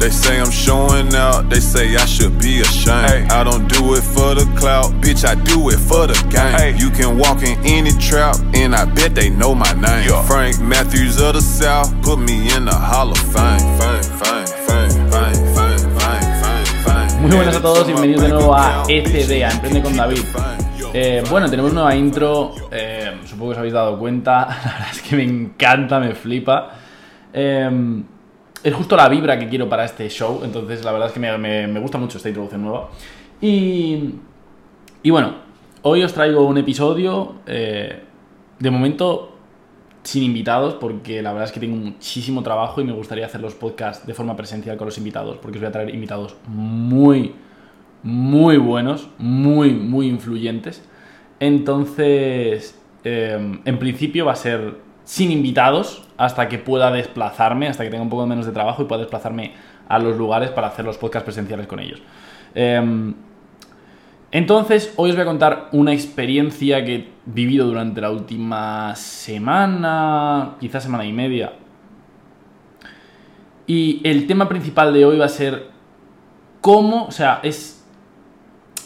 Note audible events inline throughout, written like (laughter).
They say I'm showing out, they say I should be ashamed. I don't do it for the clout, bitch, I do it for the game. You can walk in any trap, and I bet they know my name. Frank Matthews of the South, put me in the Hall of Fame. Fame, fame, fame, fame, fame, fame, fame, fame. Muy buenas a todos y bienvenidos de nuevo a ECD, a Emprende con David. Eh, bueno, tenemos nueva intro, eh, supongo que os habéis dado cuenta, (laughs) la verdad es que me encanta, me flipa. Eh, es justo la vibra que quiero para este show, entonces la verdad es que me, me- gusta mucho esta introducción nueva. Y, y bueno, hoy os traigo un episodio, eh, de momento sin invitados, porque la verdad es que tengo muchísimo trabajo y me gustaría hacer los podcasts de forma presencial con los invitados, porque os voy a traer invitados muy, muy buenos, muy, muy influyentes. Entonces, eh, en principio va a ser sin invitados hasta que pueda desplazarme, hasta que tenga un poco menos de trabajo y pueda desplazarme a los lugares para hacer los podcasts presenciales con ellos. Eh, entonces, hoy os voy a contar una experiencia que he vivido durante la última semana, quizás semana y media. Y el tema principal de hoy va a ser cómo, o sea, es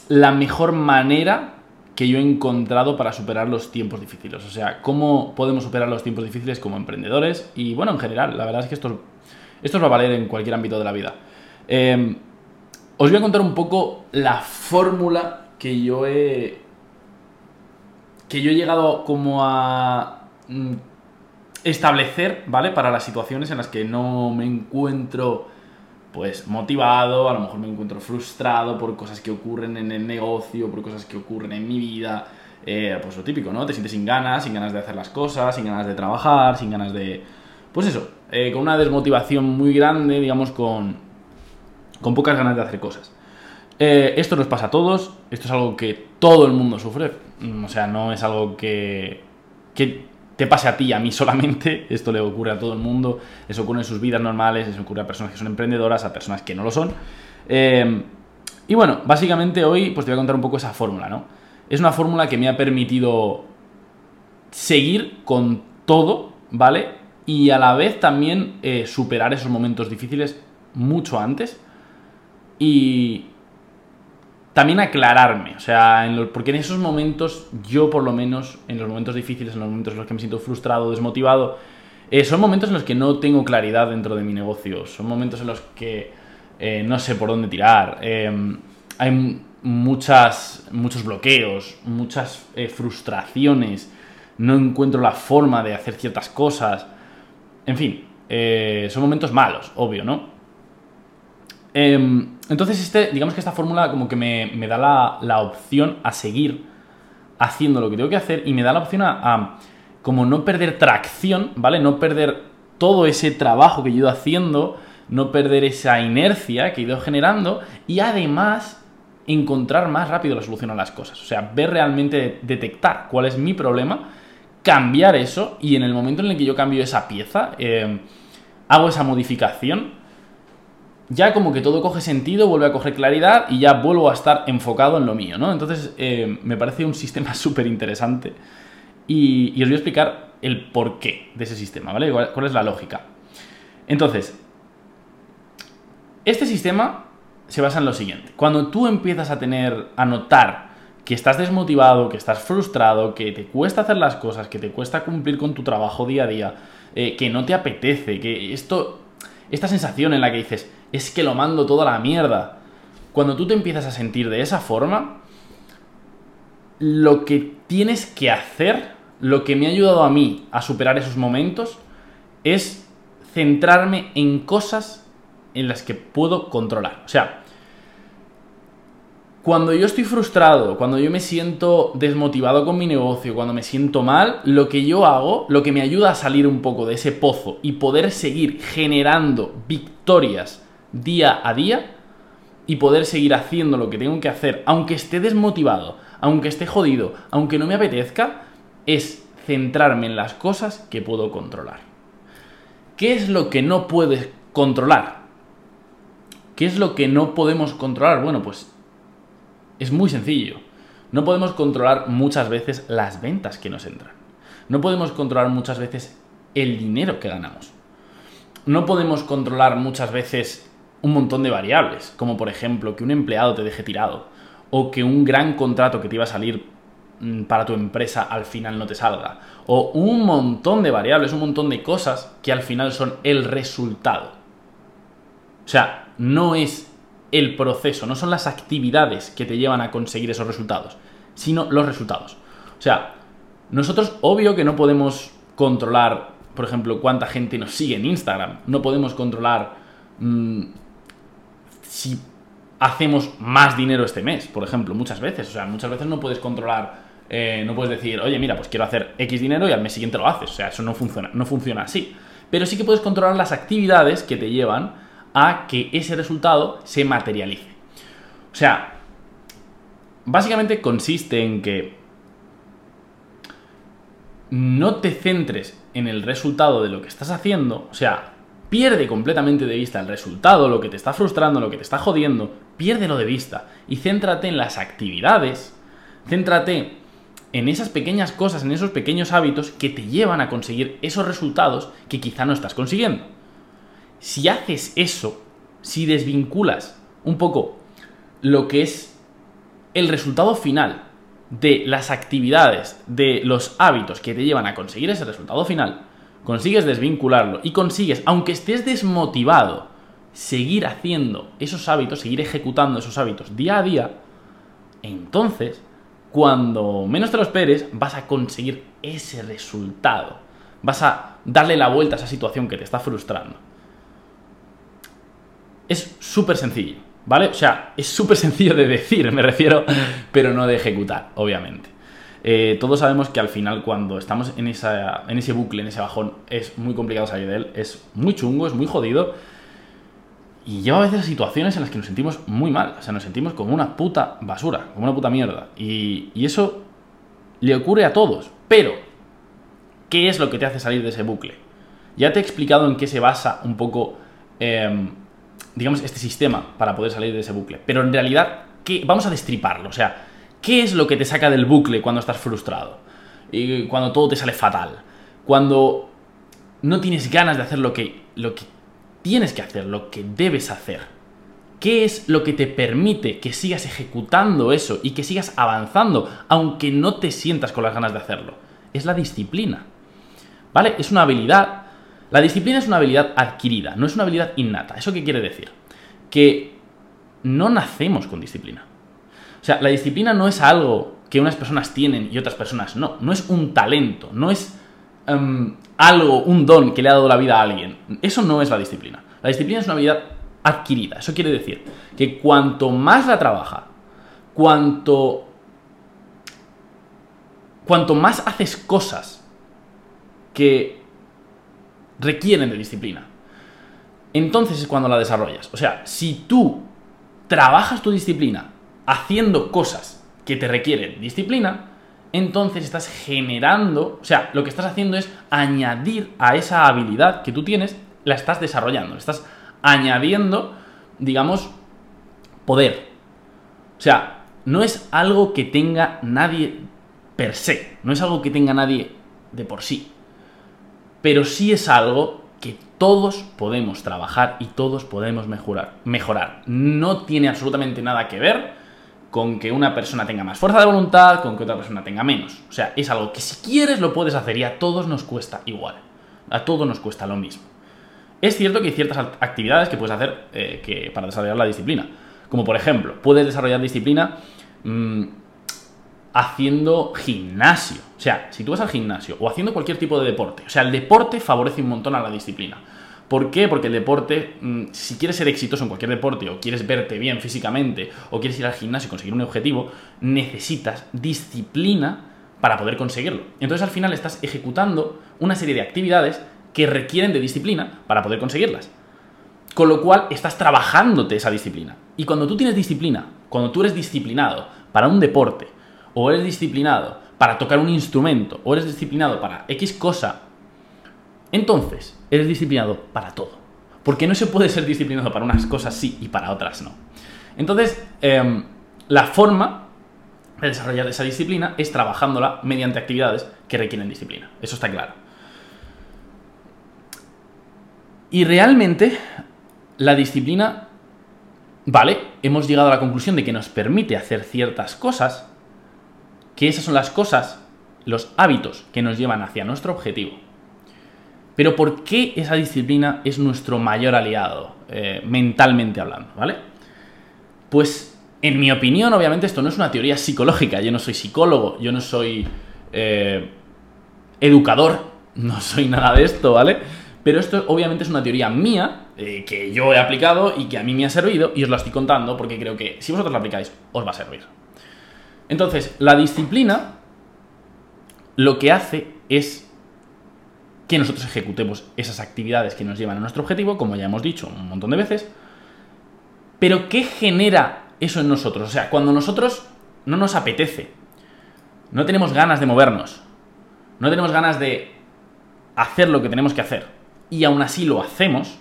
la mejor manera que yo he encontrado para superar los tiempos difíciles. O sea, cómo podemos superar los tiempos difíciles como emprendedores y, bueno, en general. La verdad es que esto, os va a valer en cualquier ámbito de la vida. Eh, os voy a contar un poco la fórmula que yo he. que yo he llegado como a. mm, establecer, ¿vale? Para las situaciones en las que no me encuentro. Pues motivado, a lo mejor me encuentro frustrado por cosas que ocurren en el negocio, por cosas que ocurren en mi vida. Eh, pues lo típico, ¿no? Te sientes sin ganas, sin ganas de hacer las cosas, sin ganas de trabajar, sin ganas de. Pues eso, eh, con una desmotivación muy grande, digamos, con, con pocas ganas de hacer cosas. Eh, esto nos pasa a todos, esto es algo que todo el mundo sufre, Mm, o sea, no es algo que, que te pase a ti y a mí solamente, esto le ocurre a todo el mundo, eso ocurre en sus vidas normales, eso ocurre a personas que son emprendedoras, a personas que no lo son. Eh, y bueno, básicamente hoy pues te voy a contar un poco esa fórmula, ¿no? Es una fórmula que me ha permitido seguir con todo, ¿vale? Y a la vez también eh, superar esos momentos difíciles mucho antes. Y también aclararme, o sea, porque en esos momentos, yo por lo menos, en los momentos difíciles, en los momentos en los que me siento frustrado, desmotivado, eh, son momentos en los que no tengo claridad dentro de mi negocio, son momentos en los que eh, no sé por dónde tirar, eh, hay muchas, muchos bloqueos, muchas frustraciones, no encuentro la forma de hacer ciertas cosas, en fin, son momentos malos, obvio, ¿no? Em, entonces, este, digamos que esta fórmula como que me, me da la, la opción a seguir haciendo lo que tengo que hacer y me da la opción a, como no perder tracción, ¿vale? No perder todo ese trabajo que yo he ido haciendo, no perder esa inercia que he ido generando y además encontrar más rápido la solución a las cosas. O sea, ver realmente, detectar cuál es mi problema, cambiar eso y en el momento en el que yo cambio esa pieza, em, hago esa modificación, ya como que todo coge sentido, vuelve a coger claridad y ya vuelvo a estar enfocado en lo mío, ¿no? Entonces, eh, me parece un sistema (laughs) súper interesante y, os voy a explicar el porqué de ese sistema, ¿vale? ¿Cuál, cuál es la lógica? Entonces, este sistema se basa en lo siguiente. Cuando tú empiezas a tener, a notar que estás desmotivado, que estás frustrado, que te cuesta hacer las cosas, que te cuesta cumplir con tu trabajo día a día, eh, que no te apetece, que esto, esta sensación en la que dices, es que lo mando toda la mierda. Cuando tú te empiezas a sentir de esa forma, lo que tienes que hacer, lo que me ha ayudado a mí a superar esos momentos, es centrarme en cosas en las que puedo controlar. O sea, cuando yo estoy frustrado, cuando yo me siento desmotivado con mi negocio, cuando me siento mal, lo que yo hago, lo que me ayuda a salir un poco de ese pozo y poder seguir generando victorias día a día y poder seguir haciendo lo que tengo que hacer, aunque esté desmotivado, aunque esté jodido, aunque no me apetezca, es centrarme en las cosas que puedo controlar. ¿Qué es lo que no puedes controlar? ¿Qué es lo que no podemos controlar? Bueno, pues es muy sencillo. No podemos controlar muchas veces las ventas que nos entran. No podemos controlar muchas veces el dinero que ganamos. No podemos controlar muchas veces un montón de variables, como por ejemplo que un empleado te deje tirado, o que un gran contrato que te iba a salir mm, para tu empresa al final no te salga, o un montón de variables, un montón de cosas que al final son el resultado. O sea, no es el proceso, no son las actividades que te llevan a conseguir esos resultados, sino los resultados. O sea, nosotros obvio que no podemos controlar, por ejemplo, cuánta gente nos sigue en Instagram, no podemos controlar mm, si hacemos más dinero este mes, por ejemplo, muchas veces. O sea, muchas veces no puedes controlar, eh, no puedes decir, oye, mira, pues quiero hacer X dinero y al mes siguiente lo haces. O sea, eso no funciona, no funciona así. Pero sí que puedes controlar las actividades que te llevan a que ese resultado se materialice. O sea, básicamente consiste en que no te centres en el resultado de lo que estás haciendo, o sea, pierde completamente de vista el resultado, lo que te está frustrando, lo que te está jodiendo, piérdelo de vista y céntrate en las actividades, céntrate en esas pequeñas cosas, en esos pequeños hábitos que te llevan a conseguir esos resultados que quizá no estás consiguiendo. Si haces eso, si desvinculas un poco lo que es el resultado final de las actividades, de los hábitos que te llevan a conseguir ese resultado final, consigues desvincularlo y consigues, aunque estés desmotivado, seguir haciendo esos hábitos, seguir ejecutando esos hábitos día a día, entonces, cuando menos te lo esperes, vas a conseguir ese resultado. Vas a darle la vuelta a esa situación que te está frustrando. Es súper sencillo, ¿vale? O sea, es súper sencillo de decir, me refiero, pero no de ejecutar, obviamente. Eh, todos sabemos que al final cuando estamos en, esa, en ese bucle, en ese bajón, es muy complicado salir de él, es muy chungo, es muy jodido y lleva a veces a situaciones en las que nos sentimos muy mal, o sea, nos sentimos como una puta basura, como una puta mierda. Y, eso le ocurre a todos, pero ¿qué es lo que te hace salir de ese bucle? Ya te he explicado en qué se basa un poco, em, digamos, este sistema para poder salir de ese bucle, pero en realidad, ¿qué? vamos a destriparlo, o sea, ¿Qué es lo que te saca del bucle cuando estás frustrado? Y cuando todo te sale fatal. Cuando no tienes ganas de hacer lo que, lo que tienes que hacer, lo que debes hacer. ¿Qué es lo que te permite que sigas ejecutando eso y que sigas avanzando, aunque no te sientas con las ganas de hacerlo? Es la disciplina. ¿Vale? Es una habilidad. La disciplina es una habilidad adquirida, no es una habilidad innata. ¿Eso qué quiere decir? Que no nacemos con disciplina. O sea, la disciplina no es algo que unas personas tienen y otras personas no. No es un talento, no es em, algo, un don que le ha dado la vida a alguien. Eso no es la disciplina. La disciplina es una habilidad adquirida. Eso quiere decir que cuanto más la trabaja, cuanto, cuanto más haces cosas que requieren de disciplina, entonces es cuando la desarrollas. O sea, si tú trabajas tu disciplina haciendo cosas que te requieren disciplina, entonces estás generando, o sea, lo que estás haciendo es añadir a esa habilidad que tú tienes, la estás desarrollando, estás añadiendo, digamos, poder. O sea, no es algo que tenga nadie per se, no es algo que tenga nadie de por sí, pero sí es algo que todos podemos trabajar y todos podemos mejorar. mejorar. No tiene absolutamente nada que ver con que una persona tenga más fuerza de voluntad, con que otra persona tenga menos. O sea, es algo que si quieres lo puedes hacer y a todos nos cuesta igual. A todos nos cuesta lo mismo. Es cierto que hay ciertas actividades que puedes hacer eh, que, para desarrollar la disciplina. Como por ejemplo, puedes desarrollar disciplina mm, haciendo gimnasio. O sea, si tú vas al gimnasio o haciendo cualquier tipo de deporte. O sea, el deporte favorece un montón a la disciplina. ¿Por qué? Porque el deporte, mm, si quieres ser exitoso en cualquier deporte, o quieres verte bien físicamente, o quieres ir al gimnasio y conseguir un objetivo, necesitas disciplina para poder conseguirlo. Entonces al final estás ejecutando una serie de actividades que requieren de disciplina para poder conseguirlas. Con lo cual estás trabajándote esa disciplina. Y cuando tú tienes disciplina, cuando tú eres disciplinado para un deporte, o eres disciplinado para tocar un instrumento, o eres disciplinado para X cosa, entonces eres disciplinado para todo. Porque no se puede ser disciplinado para unas cosas sí y para otras no. Entonces, em, la forma de desarrollar esa disciplina es trabajándola mediante actividades que requieren disciplina. Eso está claro. Y realmente la disciplina vale, hemos llegado a la conclusión de que nos permite hacer ciertas cosas, que esas son las cosas, los hábitos que nos llevan hacia nuestro objetivo. Pero ¿por qué esa disciplina es nuestro mayor aliado, eh, mentalmente hablando? ¿Vale? Pues, en mi opinión, obviamente esto no es una teoría psicológica. Yo no soy psicólogo, yo no soy eh, educador, (laughs) no soy nada de esto, ¿vale? Pero esto obviamente es una teoría mía, eh, que yo he aplicado y que a mí me ha servido, y os la estoy contando porque creo que si vosotros la aplicáis, os va a servir. Entonces, la disciplina lo que hace es que nosotros ejecutemos esas actividades que nos llevan a nuestro objetivo, como ya hemos dicho un montón de veces, pero ¿qué genera eso en nosotros? O sea, cuando nosotros no nos apetece, no tenemos ganas de movernos, no tenemos ganas de hacer lo que tenemos que hacer, y aún así lo hacemos,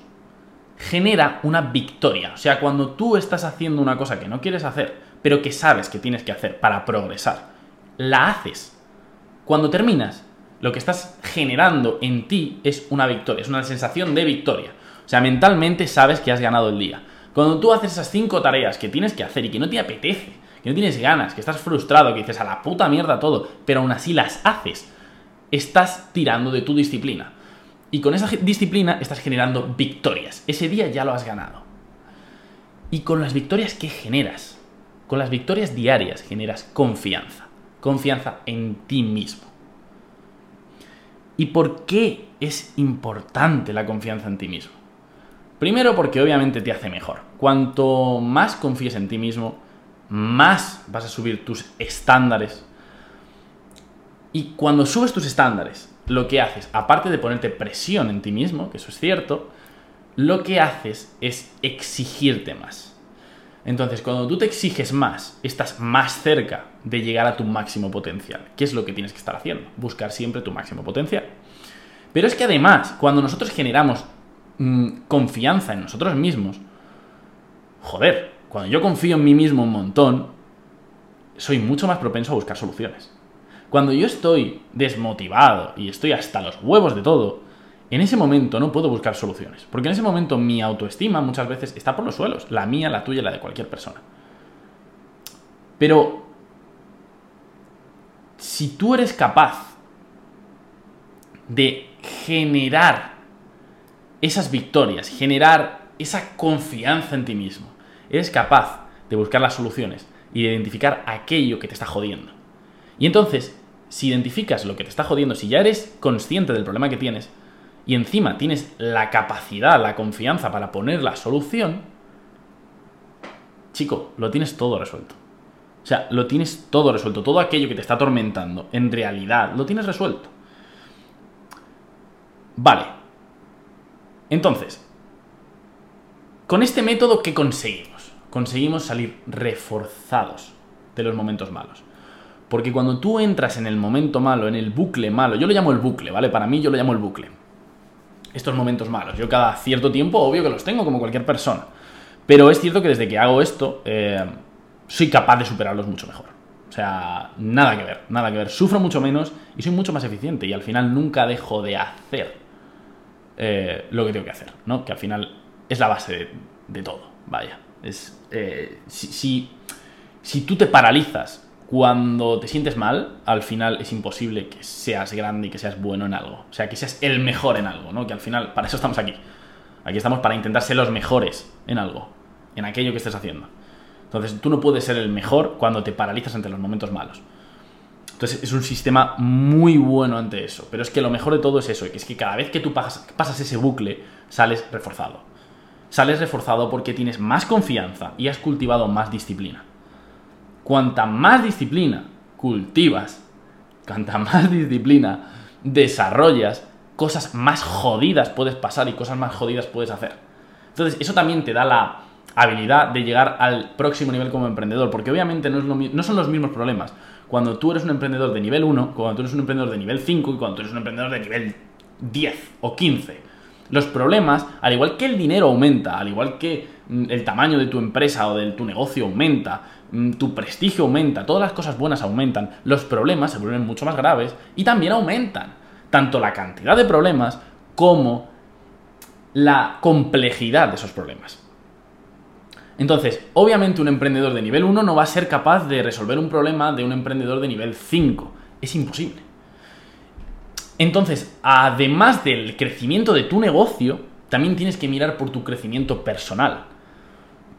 genera una victoria. O sea, cuando tú estás haciendo una cosa que no quieres hacer, pero que sabes que tienes que hacer para progresar, la haces. Cuando terminas, lo que estás generando en ti es una victoria, es una sensación de victoria. O sea, mentalmente sabes que has ganado el día. Cuando tú haces esas cinco tareas que tienes que hacer y que no te apetece, que no tienes ganas, que estás frustrado, que dices a la puta mierda todo, pero aún así las haces, estás tirando de tu disciplina. Y con esa disciplina estás generando victorias. Ese día ya lo has ganado. Y con las victorias que generas, con las victorias diarias generas confianza. Confianza en ti mismo. ¿Y por qué es importante la confianza en ti mismo? Primero porque obviamente te hace mejor. Cuanto más confíes en ti mismo, más vas a subir tus estándares. Y cuando subes tus estándares, lo que haces, aparte de ponerte presión en ti mismo, que eso es cierto, lo que haces es exigirte más. Entonces, cuando tú te exiges más, estás más cerca de llegar a tu máximo potencial. ¿Qué es lo que tienes que estar haciendo? Buscar siempre tu máximo potencial. Pero es que además, cuando nosotros generamos mm, confianza en nosotros mismos, joder, cuando yo confío en mí mismo un montón, soy mucho más propenso a buscar soluciones. Cuando yo estoy desmotivado y estoy hasta los huevos de todo, en ese momento no puedo buscar soluciones, porque en ese momento mi autoestima muchas veces está por los suelos, la mía, la tuya, la de cualquier persona. Pero si tú eres capaz de generar esas victorias, generar esa confianza en ti mismo, eres capaz de buscar las soluciones y de identificar aquello que te está jodiendo. Y entonces, si identificas lo que te está jodiendo, si ya eres consciente del problema que tienes, y encima tienes la capacidad, la confianza para poner la solución, chico, lo tienes todo resuelto. O sea, lo tienes todo resuelto. Todo aquello que te está atormentando, en realidad, lo tienes resuelto. Vale. Entonces, con este método, ¿qué conseguimos? Conseguimos salir reforzados de los momentos malos. Porque cuando tú entras en el momento malo, en el bucle malo, yo lo llamo el bucle, ¿vale? Para mí yo lo llamo el bucle estos momentos malos. Yo cada cierto tiempo, obvio que los tengo, como cualquier persona. Pero es cierto que desde que hago esto, eh, soy capaz de superarlos mucho mejor. O sea, nada que ver, nada que ver. Sufro mucho menos y soy mucho más eficiente y al final nunca dejo de hacer eh, lo que tengo que hacer, ¿no? Que al final es la base de, todo, vaya. Es, eh, si, si tú te paralizas cuando te sientes mal, al final es imposible que seas grande y que seas bueno en algo. O sea, que seas el mejor en algo, ¿no? Que al final, para eso estamos aquí. Aquí estamos para intentar ser los mejores en algo, en aquello que estés haciendo. Entonces, tú no puedes ser el mejor cuando te paralizas ante los momentos malos. Entonces, es un sistema muy bueno ante eso. Pero es que lo mejor de todo es eso, que es que cada vez que tú pasas, pasas ese bucle, sales reforzado. Sales reforzado porque tienes más confianza y has cultivado más disciplina cuanta más disciplina cultivas, cuanta más disciplina desarrollas, cosas más jodidas puedes pasar y cosas más jodidas puedes hacer. Entonces, eso también te da la habilidad de llegar al próximo nivel como emprendedor, porque obviamente no, son los mismos problemas. Cuando tú eres un emprendedor de nivel 1, cuando tú eres un emprendedor de nivel 5 y cuando tú eres un emprendedor de nivel 10 o 15. Los problemas, al igual que el dinero aumenta, al igual que el tamaño de tu empresa o de tu negocio aumenta, Mm, tu prestigio aumenta, todas las cosas buenas aumentan, los problemas se vuelven mucho más graves y también aumentan tanto la cantidad de problemas como la complejidad de esos problemas. Entonces, obviamente un emprendedor de nivel 1 no va a ser capaz de resolver un problema de un emprendedor de nivel 5. Es imposible. Entonces, además del crecimiento de tu negocio, también tienes que mirar por tu crecimiento personal.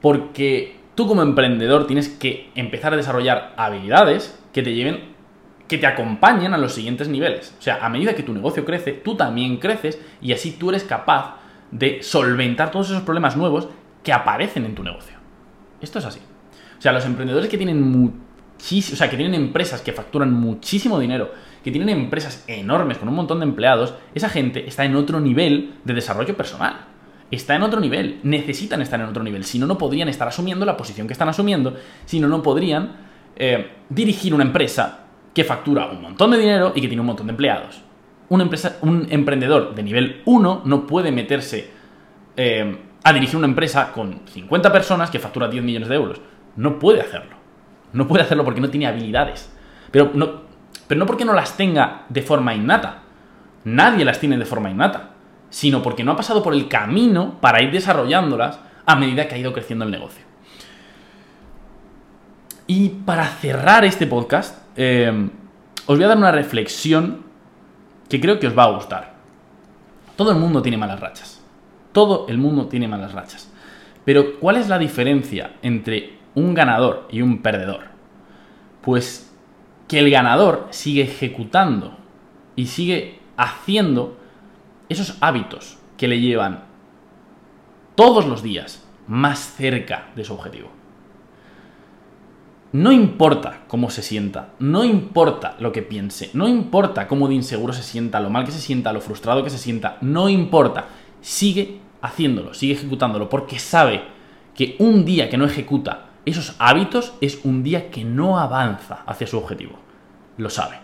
Porque tú como emprendedor tienes que empezar a desarrollar habilidades que te lleven, que te acompañen a los siguientes niveles. O sea, a medida que tu negocio crece, tú también creces y así tú eres capaz de solventar todos esos problemas nuevos que aparecen en tu negocio. Esto es así. O sea, los emprendedores que tienen muchísimo, o sea, que tienen empresas que facturan muchísimo dinero, que tienen empresas enormes con un montón de empleados, esa gente está en otro nivel de desarrollo personal. Está en otro nivel, necesitan estar en otro nivel, si no, no podrían estar asumiendo la posición que están asumiendo, si no, no podrían eh, dirigir una empresa que factura un montón de dinero y que tiene un montón de empleados. Una empresa, un emprendedor de nivel 1 no puede meterse eh, a dirigir una empresa con 50 personas que factura 10 millones de euros. No puede hacerlo. No puede hacerlo porque no tiene habilidades. Pero no, pero no porque no las tenga de forma innata. Nadie las tiene de forma innata. Sino porque no ha pasado por el camino para ir desarrollándolas a medida que ha ido creciendo el negocio. Y para cerrar este podcast, eh, os voy a dar una reflexión que creo que os va a gustar. Todo el mundo tiene malas rachas. Todo el mundo tiene malas rachas. Pero ¿cuál es la diferencia entre un ganador y un perdedor? Pues que el ganador sigue ejecutando y sigue haciendo esos hábitos que le llevan todos los días más cerca de su objetivo. No importa cómo se sienta, no importa lo que piense, no importa cómo de inseguro se sienta, lo mal que se sienta, lo frustrado que se sienta, no importa. Sigue haciéndolo, sigue ejecutándolo, porque sabe que un día que no ejecuta esos hábitos es un día que no avanza hacia su objetivo. Lo sabe.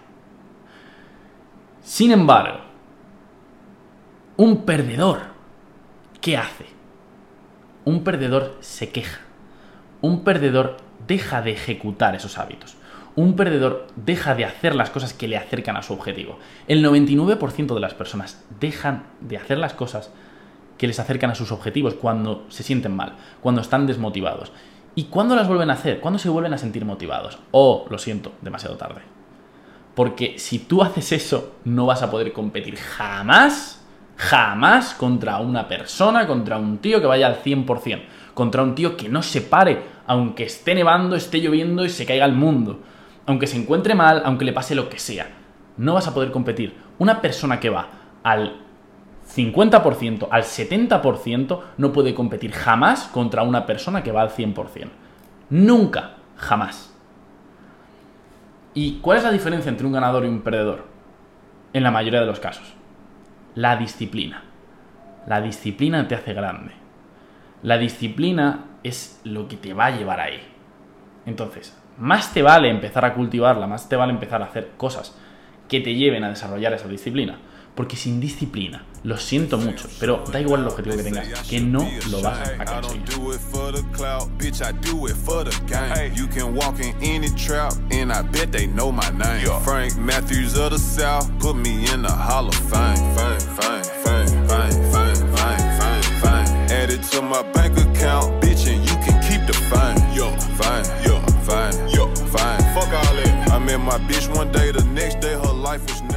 Sin embargo, un perdedor, ¿qué hace? Un perdedor se queja. Un perdedor deja de ejecutar esos hábitos. Un perdedor deja de hacer las cosas que le acercan a su objetivo. El 99% de las personas dejan de hacer las cosas que les acercan a sus objetivos cuando se sienten mal, cuando están desmotivados. ¿Y cuándo las vuelven a hacer? ¿Cuándo se vuelven a sentir motivados? Oh, lo siento, demasiado tarde. Porque si tú haces eso, no vas a poder competir jamás, jamás contra una persona, contra un tío que vaya al 100%, contra un tío que no se pare, aunque esté nevando, esté lloviendo y se caiga el mundo, aunque se encuentre mal, aunque le pase lo que sea. No vas a poder competir. Una persona que va al 50% al 70% no puede competir jamás contra una persona que va al 100%. Nunca, jamás. ¿Y cuál es la diferencia entre un ganador y un perdedor? En la mayoría de los casos. La disciplina. La disciplina te hace grande. La disciplina es lo que te va a llevar ahí. Entonces, más te vale empezar a cultivarla, más te vale empezar a hacer cosas que te lleven a desarrollar esa disciplina porque sin disciplina. Lo siento mucho, pero da igual el objetivo que tengas, que no lo vas a conseguir. You Yo, fame, yo, fame, yo. Fuck all that. I met my bitch one day, the next day her life was.